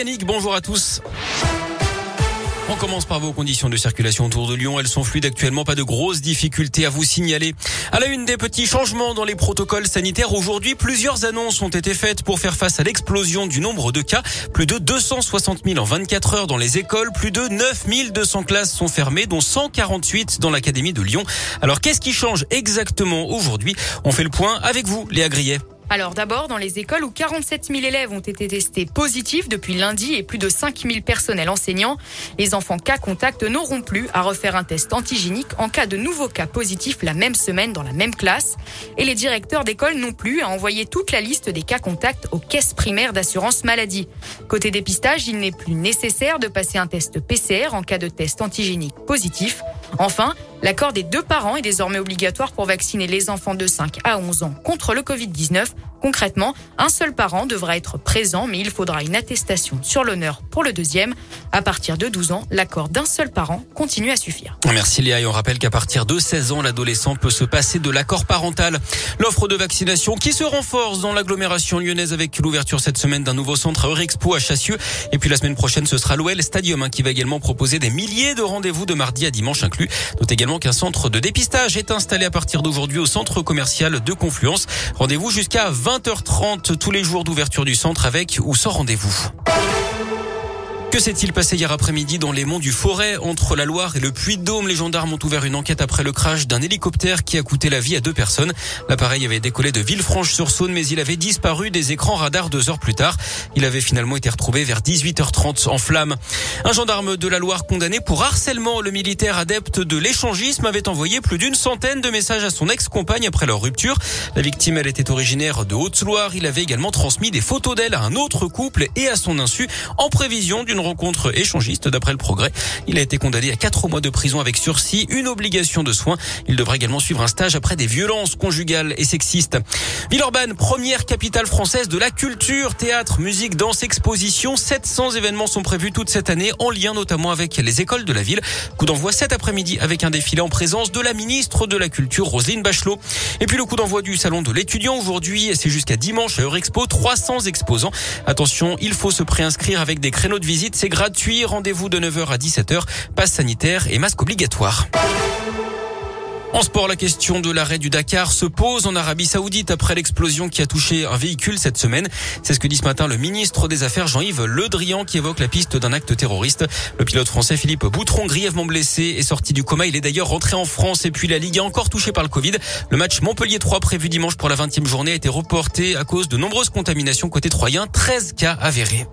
Yannick, bonjour à tous. On commence par vos conditions de circulation autour de Lyon. Elles sont fluides actuellement, pas de grosses difficultés à vous signaler. À la une des petits changements dans les protocoles sanitaires, aujourd'hui, plusieurs annonces ont été faites pour faire face à l'explosion du nombre de cas. Plus de 260 000 en 24 heures dans les écoles, plus de 9 200 classes sont fermées, dont 148 dans l'Académie de Lyon. Alors qu'est-ce qui change exactement aujourd'hui? On fait le point avec vous, Léa Grillet. Alors d'abord, dans les écoles où 47 000 élèves ont été testés positifs depuis lundi et plus de 5 000 personnels enseignants, les enfants cas contact n'auront plus à refaire un test antigénique en cas de nouveaux cas positifs la même semaine dans la même classe. Et les directeurs d'école non plus à envoyer toute la liste des cas contacts aux caisses primaires d'assurance maladie. Côté dépistage, il n'est plus nécessaire de passer un test PCR en cas de test antigénique positif. Enfin, l'accord des deux parents est désormais obligatoire pour vacciner les enfants de 5 à 11 ans contre le Covid-19. Concrètement, un seul parent devra être présent, mais il faudra une attestation sur l'honneur pour le deuxième. À partir de 12 ans, l'accord d'un seul parent continue à suffire. Merci Léa et on rappelle qu'à partir de 16 ans, l'adolescent peut se passer de l'accord parental. L'offre de vaccination qui se renforce dans l'agglomération lyonnaise avec l'ouverture cette semaine d'un nouveau centre à Eurexpo à Chassieux. Et puis la semaine prochaine, ce sera l'OL Stadium hein, qui va également proposer des milliers de rendez-vous de mardi à dimanche inclus. Note également qu'un centre de dépistage est installé à partir d'aujourd'hui au centre commercial de Confluence. Rendez-vous jusqu'à 20h30 tous les jours d'ouverture du centre avec ou sans rendez-vous. Que s'est-il passé hier après-midi dans les monts du Forêt entre la Loire et le Puy-de-Dôme? Les gendarmes ont ouvert une enquête après le crash d'un hélicoptère qui a coûté la vie à deux personnes. L'appareil avait décollé de Villefranche-sur-Saône mais il avait disparu des écrans radars deux heures plus tard. Il avait finalement été retrouvé vers 18h30 en flammes. Un gendarme de la Loire condamné pour harcèlement. Le militaire adepte de l'échangisme avait envoyé plus d'une centaine de messages à son ex-compagne après leur rupture. La victime, elle était originaire de Haute-Loire. Il avait également transmis des photos d'elle à un autre couple et à son insu en prévision d'une rencontre échangiste d'après le progrès. Il a été condamné à quatre mois de prison avec sursis, une obligation de soins. Il devra également suivre un stage après des violences conjugales et sexistes. Villeurbanne, première capitale française de la culture, théâtre, musique, danse, exposition. 700 événements sont prévus toute cette année en lien notamment avec les écoles de la ville. Coup d'envoi cet après-midi avec un défilé en présence de la ministre de la Culture, Roselyne Bachelot. Et puis le coup d'envoi du salon de l'étudiant aujourd'hui, c'est jusqu'à dimanche à Eurexpo, 300 exposants. Attention, il faut se préinscrire avec des créneaux de visite c'est gratuit. Rendez-vous de 9h à 17h. Passe sanitaire et masque obligatoire. En sport, la question de l'arrêt du Dakar se pose en Arabie Saoudite après l'explosion qui a touché un véhicule cette semaine. C'est ce que dit ce matin le ministre des Affaires Jean-Yves Le Drian qui évoque la piste d'un acte terroriste. Le pilote français Philippe Boutron, grièvement blessé, est sorti du coma. Il est d'ailleurs rentré en France et puis la Ligue a encore touché par le Covid. Le match Montpellier 3 prévu dimanche pour la 20e journée a été reporté à cause de nombreuses contaminations côté troyen, 13 cas avérés.